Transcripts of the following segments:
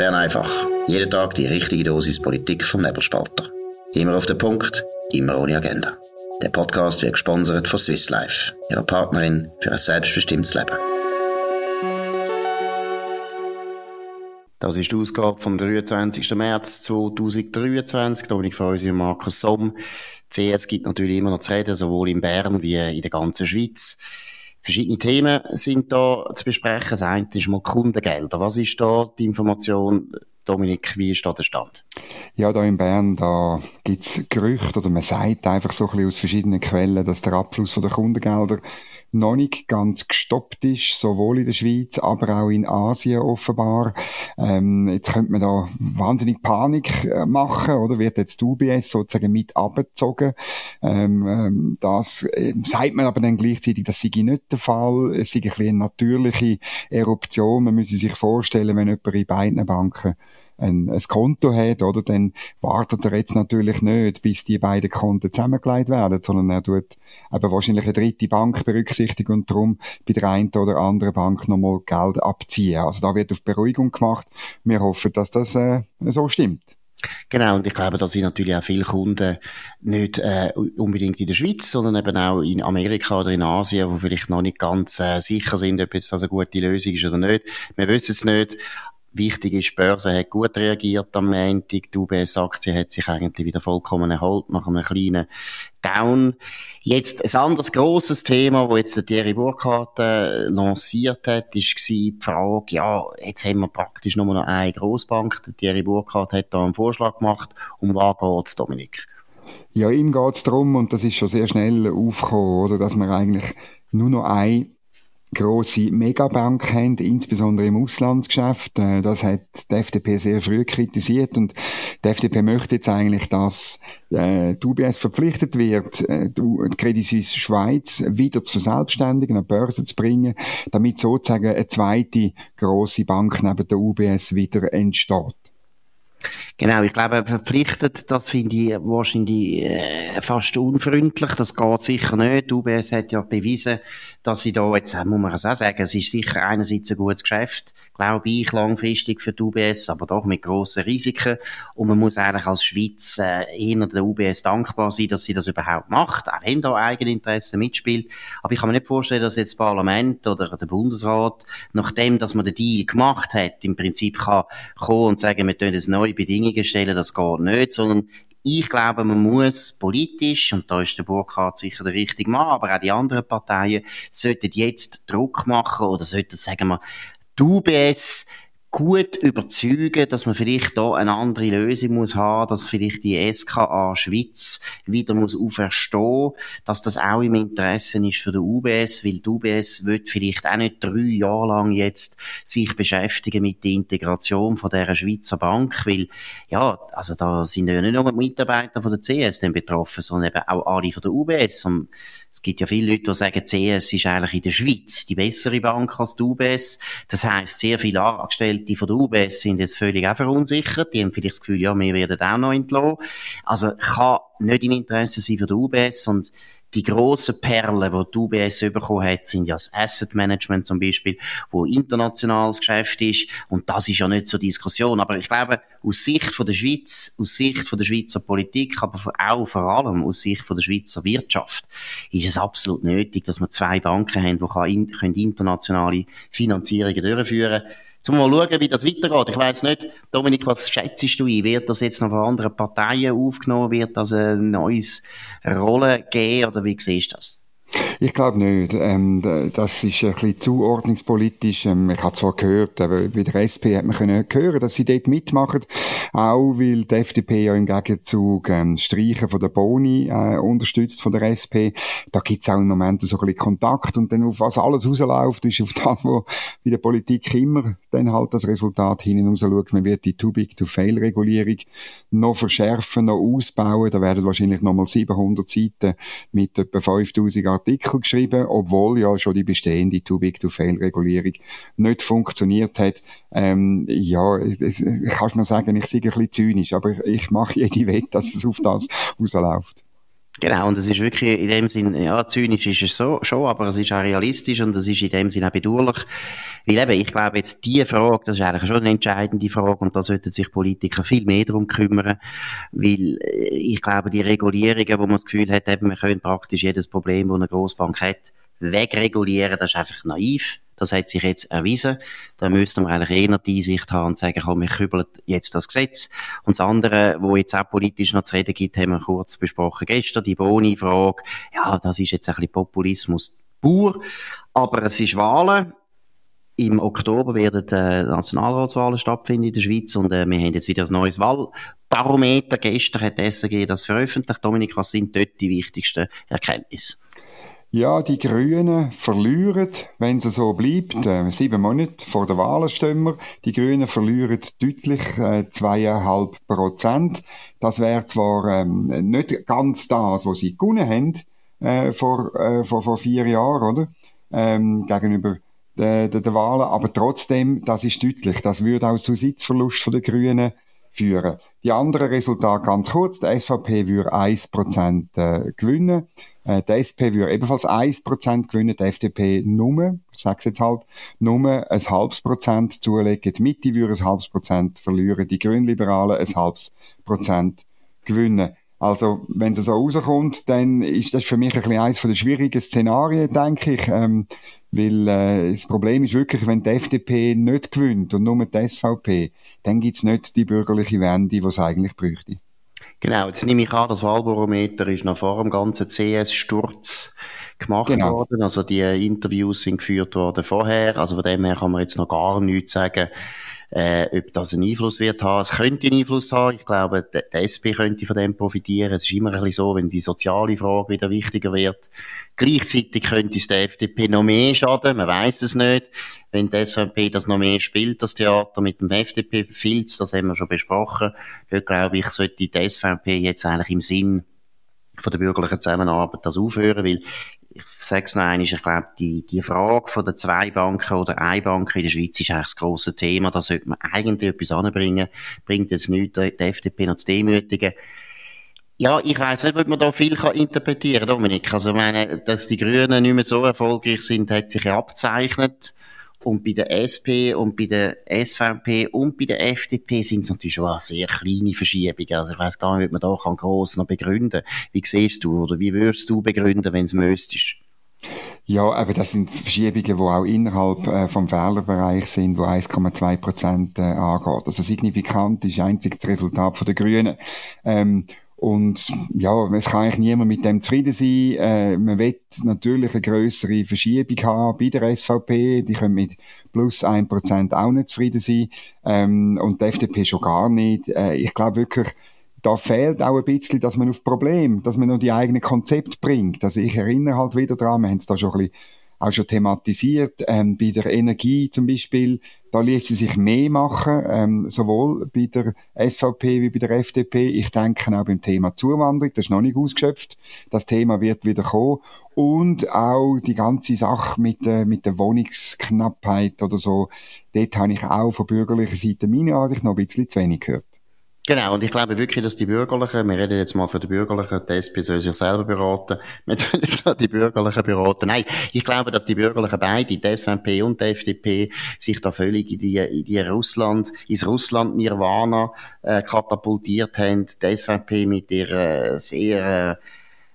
Bern einfach. Jeden Tag die richtige Dosis Politik vom Nebelspalter. Immer auf den Punkt, immer ohne Agenda. Der Podcast wird gesponsert von Swiss Life, ihrer Partnerin für ein selbstbestimmtes Leben. Das ist die Ausgabe vom 23. März 2023. Dominik Feusi und Markus Somm. CS gibt natürlich immer noch zu reden, sowohl in Bern wie in der ganzen Schweiz. Verschiedene Themen sind da zu besprechen. Das eine ist mal Kundengelder. Was ist da die Information, Dominik, wie ist da der Stand? Ja, da in Bern, da gibt's Gerüchte oder man sagt einfach so ein bisschen aus verschiedenen Quellen, dass der Abfluss von der Kundengelder noch nicht ganz gestoppt ist, sowohl in der Schweiz, aber auch in Asien offenbar. Ähm, jetzt könnte man da wahnsinnig Panik äh, machen, oder? Wird jetzt die UBS sozusagen mit abgezogen? Ähm, ähm, das äh, sagt man aber dann gleichzeitig, das sei nicht der Fall. Es sei ein bisschen eine natürliche Eruption. Man müsse sich vorstellen, wenn jemand in beiden Banken ein, ein Konto hat, oder, dann wartet er jetzt natürlich nicht, bis die beiden Konten zusammengelegt werden, sondern er tut eben wahrscheinlich eine dritte Bank berücksichtigen und darum bei der einen oder anderen Bank nochmal Geld abziehen. Also da wird auf Beruhigung gemacht. Wir hoffen, dass das äh, so stimmt. Genau, und ich glaube, da sind natürlich auch viele Kunden nicht äh, unbedingt in der Schweiz, sondern eben auch in Amerika oder in Asien, wo vielleicht noch nicht ganz äh, sicher sind, ob jetzt das eine gute Lösung ist oder nicht. Wir wissen es nicht, Wichtig ist, die Börse hat gut reagiert am Montag. Die UBS-Aktie hat sich eigentlich wieder vollkommen erholt nach einem kleinen Down. Jetzt ein anderes grosses Thema, das jetzt Thierry Burkhardt äh, lanciert hat, ist die Frage, ja, jetzt haben wir praktisch nur noch eine Grossbank. Thierry Burkhardt hat da einen Vorschlag gemacht. Um was geht's, Dominik? Ja, ihm geht's darum, und das ist schon sehr schnell aufgekommen, oder, dass man eigentlich nur noch eine grosse Megabank haben, insbesondere im Auslandsgeschäft. Äh, das hat die FDP sehr früh kritisiert und die FDP möchte jetzt eigentlich, dass äh, die UBS verpflichtet wird, äh, die Credit Suisse Schweiz wieder zu verselbstständigen, an die Börse zu bringen, damit sozusagen eine zweite grosse Bank neben der UBS wieder entsteht. Genau, ich glaube, verpflichtet, das finde ich wahrscheinlich äh, fast unfreundlich. Das geht sicher nicht. Die UBS hat ja bewiesen, dass sie da jetzt, muss man es auch sagen, es ist sicher einerseits ein gutes Geschäft, glaube ich, langfristig für die UBS, aber doch mit grossen Risiken. Und man muss eigentlich als Schweiz äh, eher der UBS dankbar sein, dass sie das überhaupt macht, auch wenn da Eigeninteresse mitspielt. Aber ich kann mir nicht vorstellen, dass jetzt das Parlament oder der Bundesrat, nachdem, dass man den Deal gemacht hat, im Prinzip kann kommen und sagen, wir tun jetzt neue Bedingungen stellen, das geht nicht, sondern ich glaube, man muss politisch, und da ist der Burkhardt sicher der richtige Mann, aber auch die anderen Parteien sollten jetzt Druck machen oder sollten, sagen wir, die UBS gut überzeugen, dass man vielleicht da eine andere Lösung muss haben, dass vielleicht die SKA Schweiz wieder muss auferstehen, dass das auch im Interesse ist für die UBS, weil die UBS wird vielleicht auch nicht drei Jahre lang jetzt sich beschäftigen mit der Integration von der Schweizer Bank, weil ja, also da sind ja nicht nur Mitarbeiter von der CS betroffen, sondern eben auch alle von der UBS und es gibt ja viele Leute, die sagen, CS ist eigentlich in der Schweiz die bessere Bank als die UBS. Das heisst, sehr viele Angestellte von der UBS sind jetzt völlig auch verunsichert. Die haben vielleicht das Gefühl, ja, wir werden auch noch entlassen. Also kann nicht im Interesse sein von der UBS und die grossen Perlen, die die UBS bekommen hat, sind ja das Asset Management zum Beispiel, wo internationales Geschäft ist. Und das ist ja nicht so Diskussion. Aber ich glaube, aus Sicht von der Schweiz, aus Sicht von der Schweizer Politik, aber auch vor allem aus Sicht von der Schweizer Wirtschaft, ist es absolut nötig, dass wir zwei Banken haben, die internationale Finanzierungen durchführen können Zum mal schauen, wie das weitergeht. Ich weiss nicht, Dominik, was schätzt du ein? Wird das jetzt noch von anderen Parteien aufgenommen? Wird das ein neues Rolle geben? Oder wie siehst du das? Ich glaube nicht. Ähm, das ist ein bisschen zuordnungspolitisch. Ähm, ich habe zwar gehört, aber bei der SP hat man können hören, dass sie dort mitmachen. Auch weil die FDP ja im Gegenzug ähm, Streichen von der Boni äh, unterstützt von der SP. Da gibt's auch im Moment so ein bisschen Kontakt. Und dann auf was alles rausläuft, ist auf das, wo bei der Politik immer dann halt das Resultat hinten raus schaut. Man wird die Too-Big-to-Fail-Regulierung noch verschärfen, noch ausbauen. Da werden wahrscheinlich nochmal 700 Seiten mit etwa 5000 Artikeln geschrieben, obwohl ja schon die bestehende Too-Big-to-Fail-Regulierung nicht funktioniert hat. Ähm, ja, es, kannst mir sagen, ich sehe ein bisschen zynisch, aber ich mache jede Wette, dass es auf das rausläuft. Genau, und es ist wirklich in dem Sinn, ja, zynisch ist es so, schon, aber es ist auch realistisch und es ist in dem Sinn auch bedauerlich. Weil eben, ich glaube jetzt, die Frage, das ist eigentlich schon eine entscheidende Frage und da sollten sich Politiker viel mehr darum kümmern, weil äh, ich glaube, die Regulierungen, wo man das Gefühl hat, eben, wir können praktisch jedes Problem, das eine Grossbank hat, wegregulieren, das ist einfach naiv. Das hat sich jetzt erwiesen. Da müsste man eigentlich eher die Einsicht haben und sagen, komm, wir kübeln jetzt das Gesetz. Und das andere, wo jetzt auch politisch noch zu reden gibt, haben wir kurz besprochen gestern, die Boni-Frage. Ja, das ist jetzt ein bisschen Populismus pur. Aber es ist Wahlen. Im Oktober werden äh, Nationalratswahlen stattfinden in der Schweiz und äh, wir haben jetzt wieder ein neues Wahlbarometer. Gestern hat die SRG das veröffentlicht. Dominik, was sind dort die wichtigsten Erkenntnisse? Ja, die Grünen verlieren, wenn es so bleibt, äh, sieben Monate vor der Wahl stehen wir, die Grünen verlieren deutlich äh, zweieinhalb äh, Prozent. Das wäre zwar ähm, nicht ganz das, was sie gewonnen haben äh, vor, äh, vor, vor vier Jahren, oder? Ähm, gegenüber den, den, den Wahlen, aber trotzdem, das ist deutlich. Das würde auch zu Sitzverlust den Grünen führen. Die anderen Resultate ganz kurz. Die SVP würde 1% äh, gewinnen. Äh, die SP würde ebenfalls 1% gewinnen. Die FDP nur, ich sage jetzt halt, nur ein halbes Prozent zulegen. Die Mitte würde ein halbes Prozent verlieren. Die Grünliberalen ein halbes Prozent gewinnen. Also, wenn es so rauskommt, dann ist das für mich ein bisschen eines der schwierigen Szenarien, denke ich. Ähm, weil äh, das Problem ist wirklich, wenn die FDP nicht gewinnt und nur die SVP, dann gibt's nicht die bürgerliche Wende, die es eigentlich bräuchte. Genau, jetzt nehme ich an, das Wahlbarometer ist noch vor dem ganzen CS-Sturz gemacht genau. worden. Also die Interviews sind geführt worden vorher. Also von dem her kann man jetzt noch gar nichts sagen äh, ob das einen Einfluss wird haben. Es könnte einen Einfluss haben. Ich glaube, die SP könnte von dem profitieren. Es ist immer ein bisschen so, wenn die soziale Frage wieder wichtiger wird. Gleichzeitig könnte es der FDP noch mehr schaden. Man weiß es nicht. Wenn die SVP das noch mehr spielt, das Theater mit dem FDP-Filz, das haben wir schon besprochen. Dort glaube ich, sollte die SVP jetzt eigentlich im Sinn von der bürgerlichen Zusammenarbeit das aufhören, weil ich sage es noch einmal, ich glaube, die, die Frage von den zwei Banken oder ein Bank in der Schweiz ist eigentlich das grosse Thema. Da sollte man eigentlich etwas anbringen. Bringt jetzt nichts, die FDP noch zu demütigen. Ja, ich weiss nicht, ob man da viel kann interpretieren kann, Dominik. Also, ich meine, dass die Grünen nicht mehr so erfolgreich sind, hat sich ja abzeichnet. Und bei der SP und bei der SVP und bei der FDP sind es natürlich schon sehr kleine Verschiebungen. Also ich weiß gar nicht, ob man da kann gross noch begründen Wie siehst du oder wie würdest du begründen, wenn es müsstest? Ja, aber das sind Verschiebungen, die auch innerhalb äh, vom Fehlerbereich sind, wo 1,2 Prozent äh, angeht. Also signifikant ist einzig das Resultat von der Grünen. Ähm, und ja, es kann eigentlich niemand mit dem zufrieden sein. Äh, man will natürlich eine größere Verschiebung haben bei der SVP. Die können mit plus ein Prozent auch nicht zufrieden sein. Ähm, und die FDP schon gar nicht. Äh, ich glaube wirklich, da fehlt auch ein bisschen, dass man auf Problem, dass man noch die eigenen Konzepte bringt. Also ich erinnere halt wieder dran, wir haben es da schon ein bisschen auch schon thematisiert, ähm, bei der Energie zum Beispiel, da sie sich mehr machen, ähm, sowohl bei der SVP wie bei der FDP. Ich denke auch beim Thema Zuwanderung, das ist noch nicht ausgeschöpft. Das Thema wird wieder kommen. Und auch die ganze Sache mit, äh, mit der Wohnungsknappheit oder so, dort habe ich auch von bürgerlicher Seite meine Ansicht noch ein bisschen zu wenig gehört. Genau, und ich glaube wirklich, dass die Bürgerlichen, wir reden jetzt mal von den Bürgerlichen, die SP soll sich selber beraten, wir tun jetzt noch die Bürgerlichen beraten. Nein, ich glaube, dass die Bürgerlichen beide, die SVP und die FDP, sich da völlig in die, in die Russland, ins Russland-Nirvana äh, katapultiert haben. Die SVP mit ihrer sehr,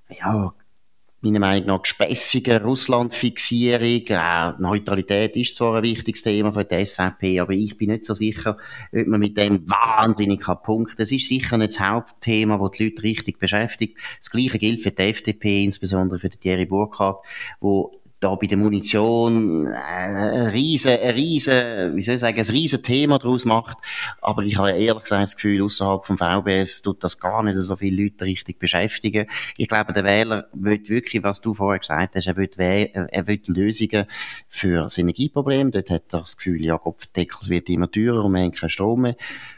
äh, ja, meiner Meinung nach gespässige Russlandfixierung. Äh, Neutralität ist zwar ein wichtiges Thema für die SVP, aber ich bin nicht so sicher, ob man mit dem wahnsinnig kann punkten. Das ist sicher nicht das Hauptthema, das die Leute richtig beschäftigt. Das Gleiche gilt für die FDP, insbesondere für die Thierry Burkhardt, wo da bei der Munition äh, ein riesen, riesen, wie soll ich sagen, ein riesen Thema daraus macht. Aber ich habe ehrlich gesagt das Gefühl, außerhalb vom VBS tut das gar nicht so viele Leute richtig beschäftigen. Ich glaube, der Wähler will wirklich, was du vorher gesagt hast, er will, er will Lösungen für das Energieproblem. Dort hat er das Gefühl, ja, Kopfdeckel wird immer teurer und wir haben keinen Strom mehr.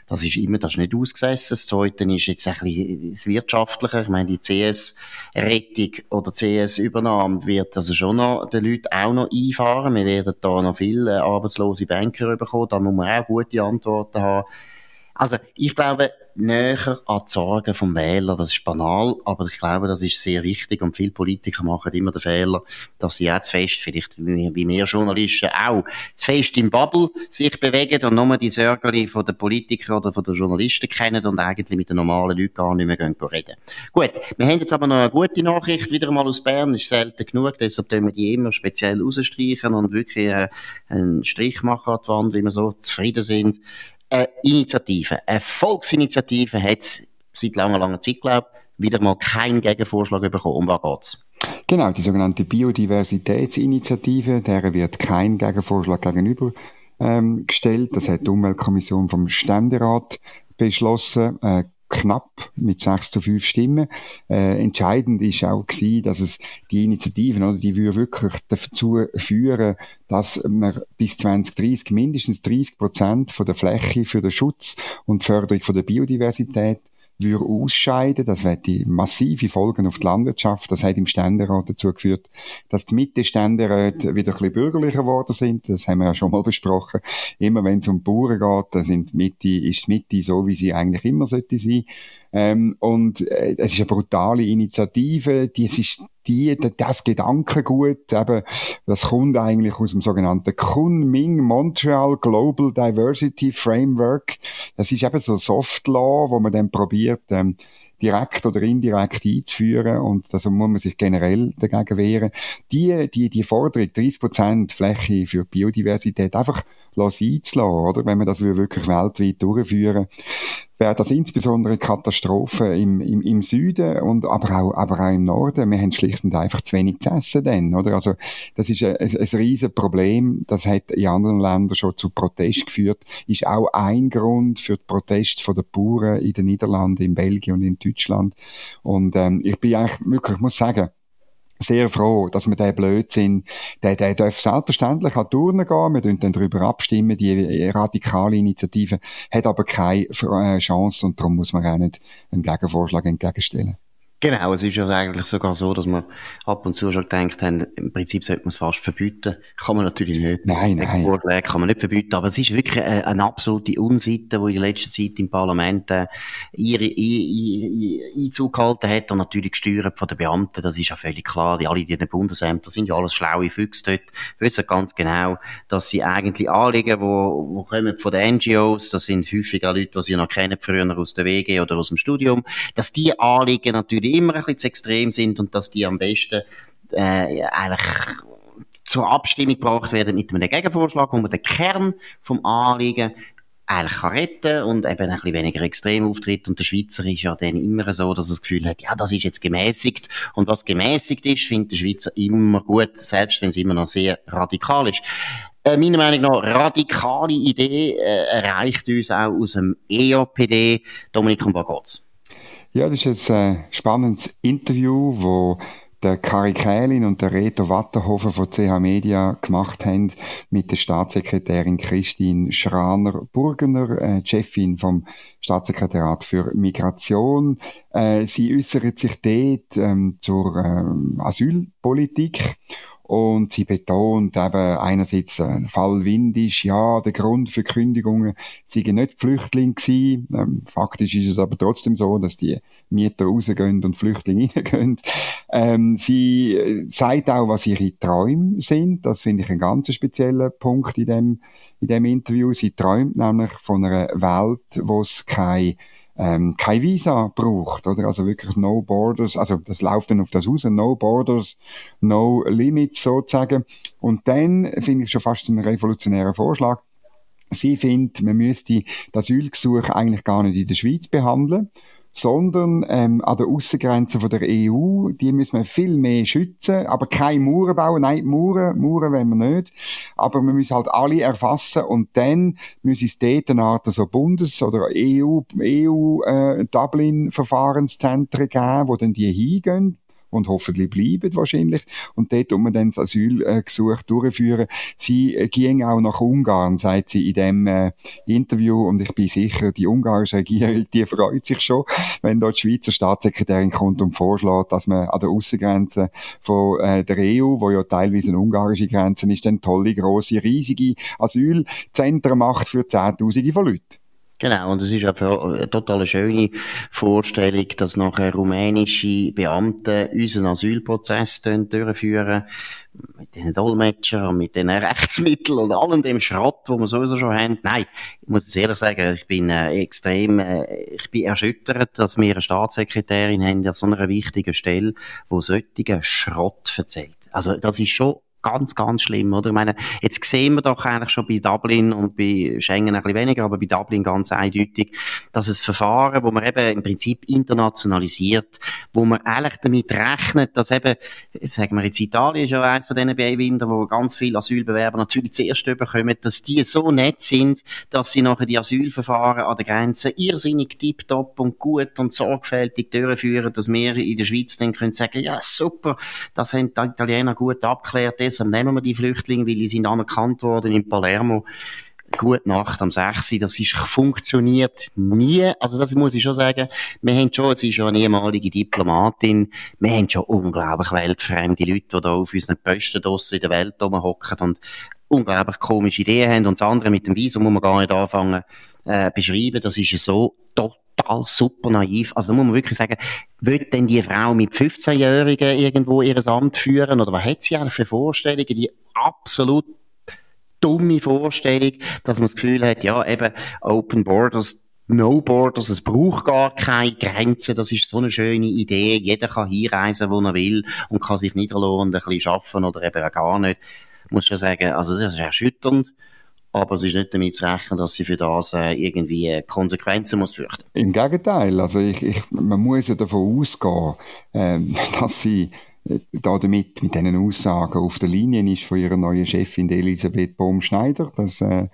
Das ist immer, das ist nicht ausgesessen. Das Zweite ist jetzt ein bisschen das Wirtschaftliche. Ich meine, die CS-Rettung oder CS-Übernahme wird also schon noch den Leuten auch noch einfahren. Wir werden da noch viele arbeitslose Banker bekommen. Da muss man auch gute Antworten haben. Also, ich glaube, näher an die Sorgen vom Wähler. Das ist banal, aber ich glaube, das ist sehr wichtig und viele Politiker machen immer den Fehler, dass sie auch zu fest, vielleicht wie, wir Journalisten auch, zu fest im Bubble sich bewegen und nur die Sorgen von den Politikern oder von den Journalisten kennen und eigentlich mit den normalen Leuten gar nicht mehr gehen reden. Gut, wir haben jetzt aber noch eine gute Nachricht wieder mal aus Bern, ist selten genug, deshalb tun wir die immer speziell rausstreichen und wirklich äh, einen Strich machen an die Wand, wie wir so zufrieden sind eine Initiative, eine Volksinitiative hat seit langer, langer Zeit, glaube wieder mal keinen Gegenvorschlag bekommen. Um was geht's? Genau, die sogenannte Biodiversitätsinitiative, der wird kein Gegenvorschlag gegenüber ähm, gestellt. Das hat die Umweltkommission vom Ständerat beschlossen. Äh, knapp mit 6 zu 5 Stimmen. Äh, entscheidend ist auch gewesen, dass es die Initiativen, oder, die würde wirklich dazu führen, dass man bis 2030 mindestens 30 Prozent von der Fläche für den Schutz und Förderung von der Biodiversität würde ausscheiden. Das hätte massive Folgen auf die Landwirtschaft. Das hat im Ständerat dazu geführt, dass die Mitte-Ständeräte wieder ein bisschen bürgerlicher geworden sind. Das haben wir ja schon mal besprochen. Immer wenn es um Bauern geht, dann sind Mitte, ist die Mitte so, wie sie eigentlich immer sollte sein. Ähm, und äh, es ist eine brutale Initiative. Die, es ist die, das Gedankengut, eben, das kommt eigentlich aus dem sogenannten Kunming Montreal Global Diversity Framework. Das ist eben so Soft Law, wo man dann probiert, ähm, direkt oder indirekt einzuführen und da muss man sich generell dagegen wehren. Die, die, die Forderung, 30% Fläche für Biodiversität einfach einzulassen, oder? Wenn man das wirklich weltweit durchführen wäre das insbesondere Katastrophe im, im, im Süden und aber auch, aber auch im Norden. Wir haben schlicht und einfach zu wenig zu essen dann, oder? Also, das ist ein, ein, ein riesen Problem. Das hat in anderen Ländern schon zu Protest geführt. Ist auch ein Grund für die Proteste der Bauern in den Niederlanden, in Belgien und in Deutschland. Und, ähm, ich bin eigentlich wirklich, ich muss sagen, sehr froh, dass wir den Blödsinn, der, der darf selbstverständlich an Turnen gehen, wir dann darüber abstimmen, die radikale Initiative hat aber keine äh, Chance und darum muss man auch nicht einen Gegenvorschlag entgegenstellen. Genau, es ist ja eigentlich sogar so, dass man ab und zu schon gedacht haben, im Prinzip sollte man es fast verbieten. Kann man natürlich nicht. Nein, nein. Vorschläge kann man nicht verbieten, aber es ist wirklich eine, eine absolute Unsitte, die in letzter Zeit im Parlament äh, ihre, ihre, Einzug gehalten hat und natürlich gesteuert von den Beamten, das ist ja völlig klar. Die alle, die in den Bundesämtern sind ja alles schlaue Füchse dort, wissen ganz genau, dass sie eigentlich Anliegen, wo, wo kommen von den NGOs, das sind häufig auch Leute, die sie noch kennen, früher aus der WG oder aus dem Studium, dass die Anliegen natürlich immer ein bisschen zu extrem sind und dass die am besten äh, eigentlich zur Abstimmung gebracht werden mit einem Gegenvorschlag, wo man den Kern vom Anliegen eigentlich kann retten und eben ein bisschen weniger extrem auftritt. Und der Schweizer ist ja dann immer so, dass er das Gefühl hat, ja, das ist jetzt gemäßigt. Und was gemäßigt ist, findet der Schweizer immer gut, selbst wenn es immer noch sehr radikal ist. Äh, meiner Meinung nach radikale Idee äh, erreicht uns auch aus dem EOPD. Dominik, um was geht's? Ja, das ist ein äh, spannendes Interview, wo der Kari Kählin und der Reto Watterhofer von CH Media gemacht haben mit der Staatssekretärin Christine Schraner-Burgener, äh, Chefin vom Staatssekretariat für Migration. Äh, sie äußert sich dort ähm, zur ähm, Asylpolitik und sie betont eben einerseits, ein äh, Fall Windisch, ja, der Grund für Kündigungen sei nicht Flüchtlinge gewesen. Ähm, faktisch ist es aber trotzdem so, dass die Mieter rausgehen und Flüchtlinge reingehen. Ähm, sie äh, sagt auch, was ihre Träume sind. Das finde ich ein ganz spezieller Punkt in dem, in dem Interview. Sie träumt nämlich von einer Welt, wo es keine ähm, kein Visa braucht, oder? Also wirklich no borders, also das läuft dann auf das raus, no borders, no limits sozusagen. Und dann finde ich schon fast einen revolutionären Vorschlag. Sie findet, man müsste das Asylgesuch eigentlich gar nicht in der Schweiz behandeln, sondern ähm, an der Außengrenze der EU, die müssen wir viel mehr schützen, aber keine Mauern bauen, nein, Mauern, Mauern wollen wir nicht, aber wir müssen halt alle erfassen. Und dann müssen es dort eine Art so Bundes- oder EU, EU äh, Dublin-Verfahrenszentren geben, wo dann die hingehen, und hoffentlich bleiben wahrscheinlich. Und dort um dann das Asylgesuch durchführen. Sie äh, ging auch nach Ungarn, sagt sie in dem äh, Interview. Und ich bin sicher, die ungarische Regierung, die freut sich schon, wenn dort die Schweizer Staatssekretärin kommt und vorschlägt, dass man an der Außengrenze von äh, der EU, wo ja teilweise eine ungarische Grenze ist, dann tolle, grosse, riesige Asylzentren macht für Zehntausende von Leuten. Genau, und es ist auch eine total schöne Vorstellung, dass nachher rumänische Beamte unseren Asylprozess durchführen, mit den Dolmetschern, mit den Rechtsmitteln und allem dem Schrott, wo wir sowieso schon haben. Nein, ich muss ehrlich sagen, ich bin äh, extrem, äh, ich bin erschüttert, dass wir eine Staatssekretärin haben an so einer wichtigen Stelle, wo solche Schrott erzählt. Also das ist schon ganz, ganz schlimm, oder? Ich meine, jetzt sehen wir doch eigentlich schon bei Dublin und bei Schengen ein bisschen weniger, aber bei Dublin ganz eindeutig, dass es Verfahren, wo man eben im Prinzip internationalisiert, wo man eigentlich damit rechnet, dass eben, sagen wir jetzt Italien ist ja eines von diesen Beiwinder, wo ganz viele Asylbewerber natürlich zuerst überkommen, dass die so nett sind, dass sie nachher die Asylverfahren an der Grenze irrsinnig tiptop und gut und sorgfältig durchführen, dass wir in der Schweiz dann können sagen, ja super, das haben die Italiener gut abgeklärt, deshalb nehmen wir die Flüchtlinge, weil die sind anerkannt worden in Palermo. Gute Nacht am 6. Das ist, funktioniert nie. Also das muss ich schon sagen. Wir haben schon, sie ist schon eine ehemalige Diplomatin, wir haben schon unglaublich weltfremde Leute, die da auf unseren Posten in der Welt rumhocken und unglaublich komische Ideen haben. Und das andere mit dem Visum muss man gar nicht anfangen, äh, beschreiben. Das ist so total super naiv. Also da muss man wirklich sagen, wird denn die Frau mit 15-Jährigen irgendwo ihr Amt führen? Oder was hat sie eigentlich für Vorstellungen? Die absolut dumme Vorstellung, dass man das Gefühl hat, ja, eben Open Borders, No Borders, es braucht gar keine Grenzen, das ist so eine schöne Idee, jeder kann hinreisen, wo er will und kann sich niederlassen und ein bisschen arbeiten oder eben auch gar nicht. Ich muss schon sagen, also das ist erschütternd aber es ist nicht damit zu rechnen, dass sie für das äh, irgendwie Konsequenzen muss fürchten. Im Gegenteil, also ich, ich, man muss ja davon ausgehen, äh, dass sie äh, da damit mit diesen Aussagen auf der Linie ist von ihrer neuen Chefin Elisabeth Baumschneider. Das äh,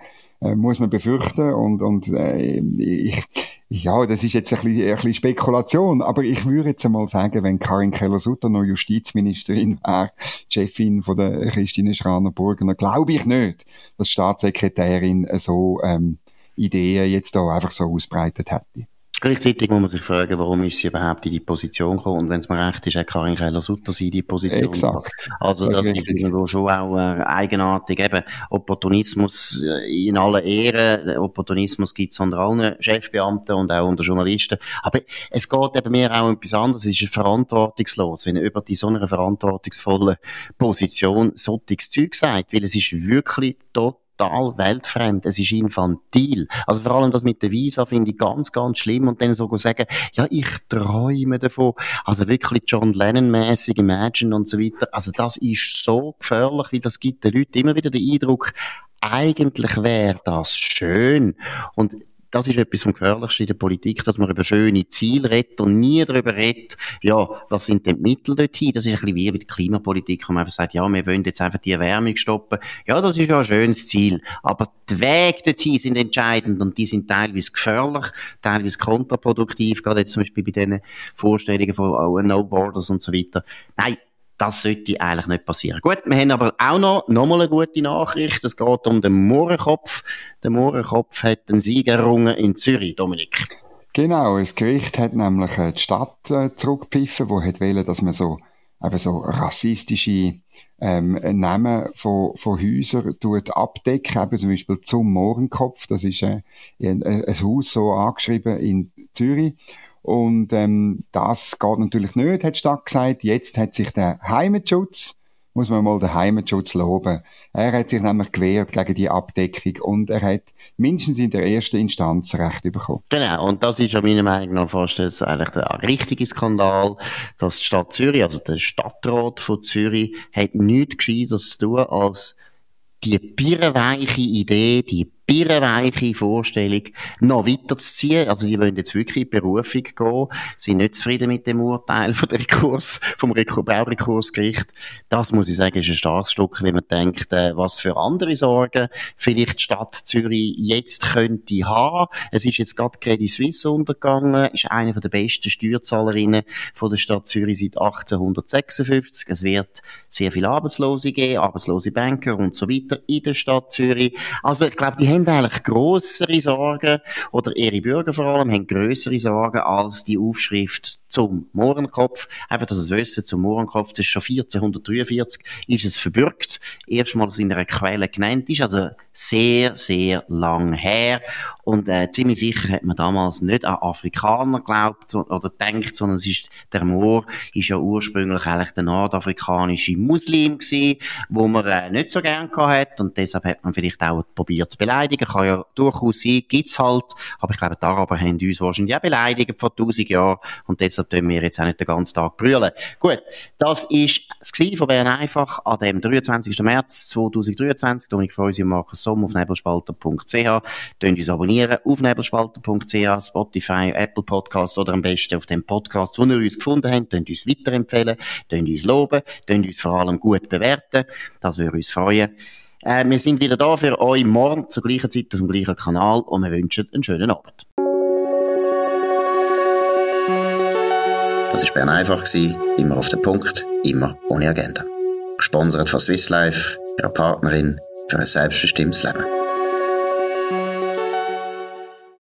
äh, muss man befürchten und, und äh, ich, ja, das ist jetzt ein bisschen, ein bisschen Spekulation, aber ich würde jetzt einmal sagen, wenn Karin Keller-Sutter noch Justizministerin wäre, Chefin von der Christine Schraner-Burgener, glaube ich nicht, dass Staatssekretärin so ähm, Ideen jetzt da einfach so ausbreitet hätte. Gleichzeitig muss man sich fragen, warum ist sie überhaupt in die Position gekommen? Und wenn es mir recht ist, hat Karin Keller-Sutter sie in die Position Exakt. Also das, das ist irgendwo schon auch äh, eigenartig. Eben, Opportunismus äh, in aller Ehre. Opportunismus gibt es unter allen Chefbeamten und auch unter Journalisten. Aber es geht eben mir auch etwas anderes. Es ist verantwortungslos, wenn er über die so einer verantwortungsvollen Position solches Zeug sagt. Weil es ist wirklich total total weltfremd. Es ist infantil. Also vor allem das mit der Visa finde ich ganz, ganz schlimm. Und dann so sagen, ja, ich träume davon. Also wirklich John Lennon-mäßig, Imagine und so weiter. Also das ist so gefährlich, weil das gibt den Leuten immer wieder den Eindruck, eigentlich wäre das schön. Und das ist etwas vom Gefährlichsten in der Politik, dass man über schöne Ziele redet und nie darüber redet, ja, was sind denn die Mittel dorthin? Das ist ein bisschen wie bei der Klimapolitik, wo man einfach sagt, ja, wir wollen jetzt einfach die Erwärmung stoppen. Ja, das ist ja ein schönes Ziel. Aber die Wege dorthin sind entscheidend und die sind teilweise gefährlich, teilweise kontraproduktiv, gerade jetzt zum Beispiel bei diesen Vorstellungen von oh, No Borders und so weiter. Nein, das sollte eigentlich nicht passieren. Gut, wir haben aber auch noch, noch mal eine gute Nachricht. Es geht um den Mohrenkopf. Der Mohrenkopf hat einen Sieg errungen in Zürich, Dominik. Genau, das Gericht hat nämlich äh, die Stadt äh, zurückgepfiffen, wo hat dass man so, eben so rassistische ähm, Namen von, von Häusern tut abdecken, eben zum Beispiel zum Mohrenkopf. Das ist äh, ein, ein Haus so angeschrieben in Zürich. Und ähm, das geht natürlich nicht, hat Stadt gesagt. Jetzt hat sich der Heimatschutz, muss man mal den Heimatschutz loben. Er hat sich nämlich gewehrt gegen die Abdeckung und er hat mindestens in der ersten Instanz Recht bekommen. Genau, und das ist ja meiner Meinung nach fast jetzt eigentlich der richtige Skandal, dass die Stadt Zürich, also der Stadtrat von Zürich, hat nichts Gescheites zu tun, als die birrenweiche Idee, die birrenweiche Vorstellung noch weiterzuziehen. Also die wollen jetzt wirklich in Berufung gehen, sind nicht zufrieden mit dem Urteil von der Rekurs, vom Baurekursgericht. Das muss ich sagen, ist ein starkes Stück, wenn man denkt, äh, was für andere Sorgen vielleicht die Stadt Zürich jetzt könnte haben. Es ist jetzt gerade Credit Suisse untergegangen, ist eine der besten Steuerzahlerinnen von der Stadt Zürich seit 1856. Es wird sehr viele Arbeitslose geben, arbeitslose Banker und so weiter in der Stadt Zürich. Also ich glaube, die haben eigentlich größere Sorgen, oder ihre Bürger vor allem, haben größere Sorgen als die Aufschrift zum Mohrenkopf. Einfach, dass es wissen, zum Mohrenkopf, das ist schon 1443, ist es verbürgt. Erstmals in einer Quelle genannt ist, also sehr, sehr lang her. Und äh, ziemlich sicher hat man damals nicht an Afrikaner geglaubt oder denkt, sondern es ist, der Moor ist ja ursprünglich eigentlich der nordafrikanische Muslim gewesen, wo man äh, nicht so gern hat und deshalb hat man vielleicht auch probiert zu beleidigen. Kann ja durchaus sein, gibt's halt. Aber ich glaube, die Araber haben uns wahrscheinlich auch beleidigt vor tausend Jahren und deshalb tun wir jetzt auch nicht den ganzen Tag brüllen. Gut, das ist es von Bern einfach an dem 23. März 2023. Dominik Freusi und Markus Somm auf nebelspalter.ch. Tönt uns abonnieren auf nebelspalter.ch, Spotify, Apple Podcasts oder am besten auf dem Podcast, wo ihr uns gefunden habt. Tönt uns weiterempfehlen, tönt uns loben, tönt uns vor allem gut bewerten. Das würde uns freuen. Äh, wir sind wieder da für euch morgen zur gleichen Zeit auf dem gleichen Kanal und wir wünschen einen schönen Abend. Das war Bern einfach, immer auf den Punkt, immer ohne Agenda. Gesponsert von Swiss Life, ihrer Partnerin für ein selbstbestimmtes Leben.